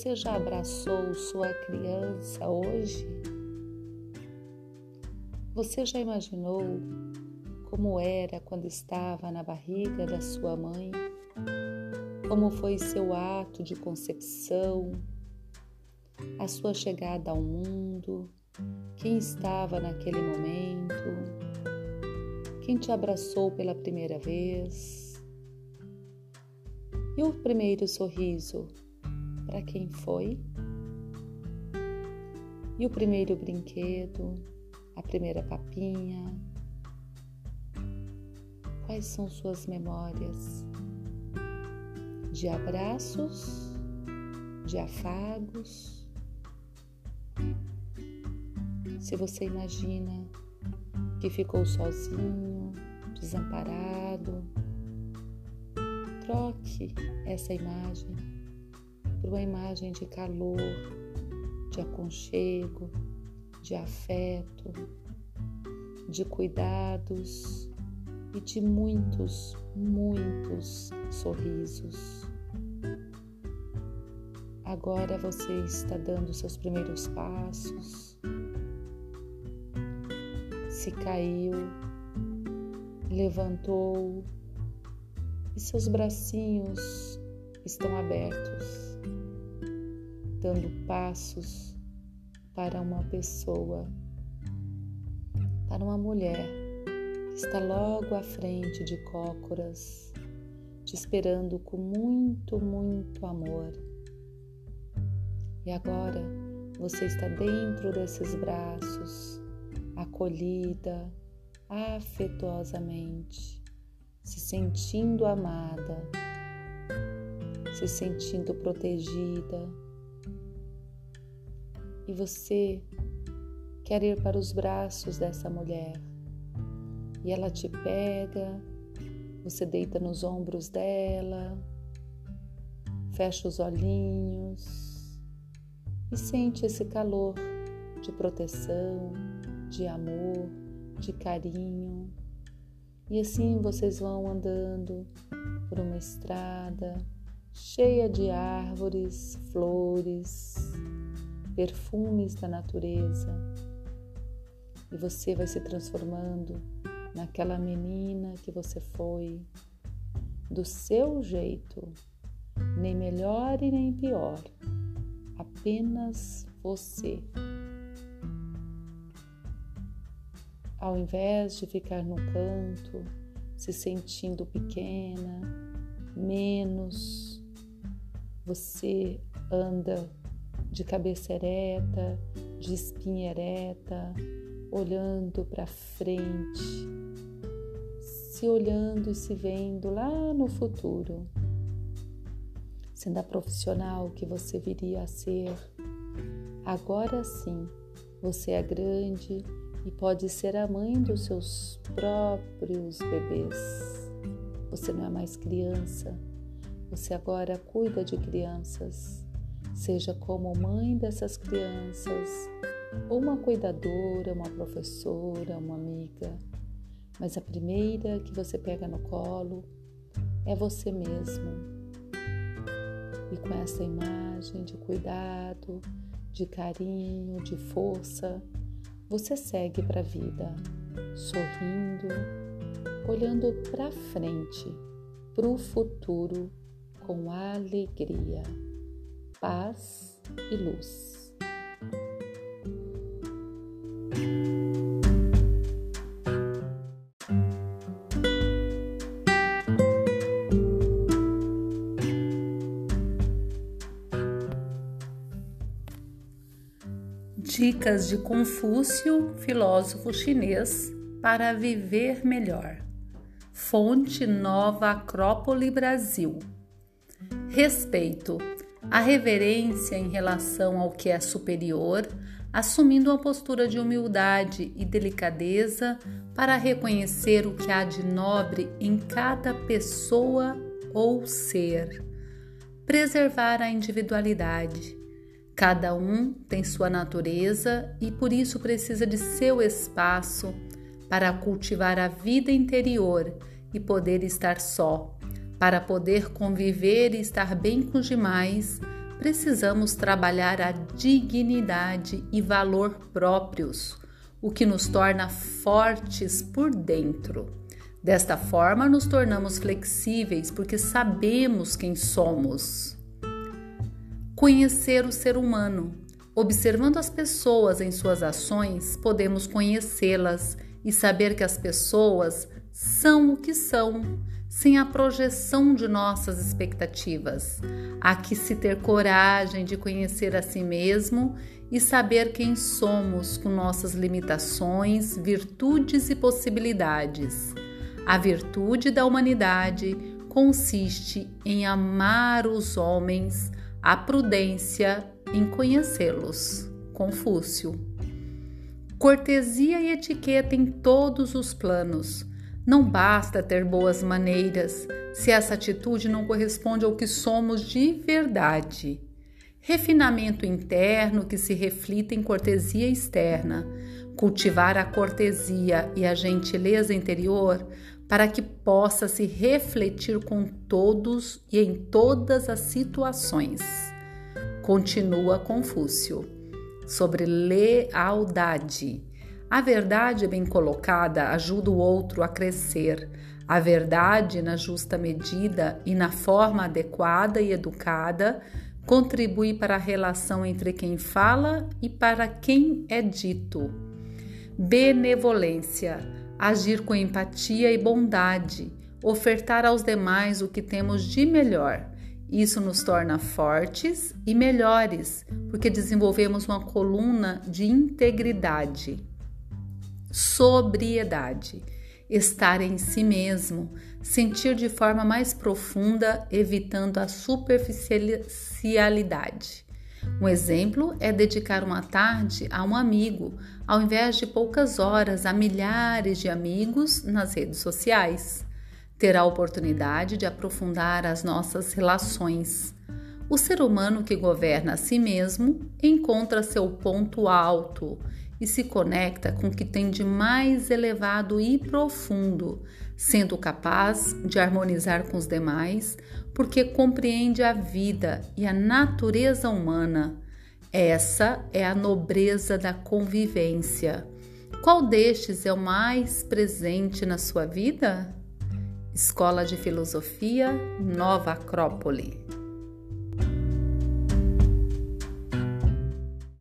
Você já abraçou sua criança hoje? Você já imaginou como era quando estava na barriga da sua mãe? Como foi seu ato de concepção? A sua chegada ao mundo? Quem estava naquele momento? Quem te abraçou pela primeira vez? E o primeiro sorriso? Para quem foi? E o primeiro brinquedo, a primeira papinha? Quais são suas memórias de abraços, de afagos? Se você imagina que ficou sozinho, desamparado, troque essa imagem por uma imagem de calor, de aconchego, de afeto, de cuidados e de muitos, muitos sorrisos. Agora você está dando seus primeiros passos. Se caiu, levantou e seus bracinhos estão abertos dando passos para uma pessoa, para uma mulher que está logo à frente de cócoras, te esperando com muito, muito amor. E agora você está dentro desses braços, acolhida afetuosamente, se sentindo amada, se sentindo protegida e você quer ir para os braços dessa mulher. E ela te pega, você deita nos ombros dela, fecha os olhinhos e sente esse calor de proteção, de amor, de carinho. E assim vocês vão andando por uma estrada cheia de árvores, flores, perfumes da natureza. E você vai se transformando naquela menina que você foi, do seu jeito, nem melhor e nem pior, apenas você. Ao invés de ficar no canto, se sentindo pequena, menos, você anda de cabeça ereta, de espinha ereta, olhando para frente, se olhando e se vendo lá no futuro, sendo a profissional que você viria a ser. Agora sim, você é grande e pode ser a mãe dos seus próprios bebês. Você não é mais criança, você agora cuida de crianças seja como mãe dessas crianças, ou uma cuidadora, uma professora, uma amiga. Mas a primeira que você pega no colo é você mesmo. E com essa imagem de cuidado, de carinho, de força, você segue para a vida, sorrindo, olhando para frente, para o futuro com alegria paz e luz. Dicas de Confúcio, filósofo chinês, para viver melhor. Fonte Nova Acrópole Brasil. Respeito a reverência em relação ao que é superior, assumindo uma postura de humildade e delicadeza para reconhecer o que há de nobre em cada pessoa ou ser. Preservar a individualidade. Cada um tem sua natureza e por isso precisa de seu espaço para cultivar a vida interior e poder estar só para poder conviver e estar bem com os demais, precisamos trabalhar a dignidade e valor próprios, o que nos torna fortes por dentro. Desta forma, nos tornamos flexíveis porque sabemos quem somos. Conhecer o ser humano. Observando as pessoas em suas ações, podemos conhecê-las e saber que as pessoas são o que são, sem a projeção de nossas expectativas. Há que se ter coragem de conhecer a si mesmo e saber quem somos com nossas limitações, virtudes e possibilidades. A virtude da humanidade consiste em amar os homens, a prudência em conhecê-los. Confúcio. Cortesia e etiqueta em todos os planos. Não basta ter boas maneiras se essa atitude não corresponde ao que somos de verdade. Refinamento interno que se reflita em cortesia externa. Cultivar a cortesia e a gentileza interior para que possa se refletir com todos e em todas as situações. Continua Confúcio. Sobre lealdade. A verdade bem colocada ajuda o outro a crescer. A verdade, na justa medida e na forma adequada e educada, contribui para a relação entre quem fala e para quem é dito. Benevolência agir com empatia e bondade, ofertar aos demais o que temos de melhor. Isso nos torna fortes e melhores, porque desenvolvemos uma coluna de integridade. Sobriedade, estar em si mesmo, sentir de forma mais profunda, evitando a superficialidade. Um exemplo é dedicar uma tarde a um amigo, ao invés de poucas horas a milhares de amigos nas redes sociais. Ter a oportunidade de aprofundar as nossas relações. O ser humano que governa a si mesmo encontra seu ponto alto e se conecta com o que tem de mais elevado e profundo, sendo capaz de harmonizar com os demais, porque compreende a vida e a natureza humana. Essa é a nobreza da convivência. Qual destes é o mais presente na sua vida? Escola de Filosofia Nova Acrópole.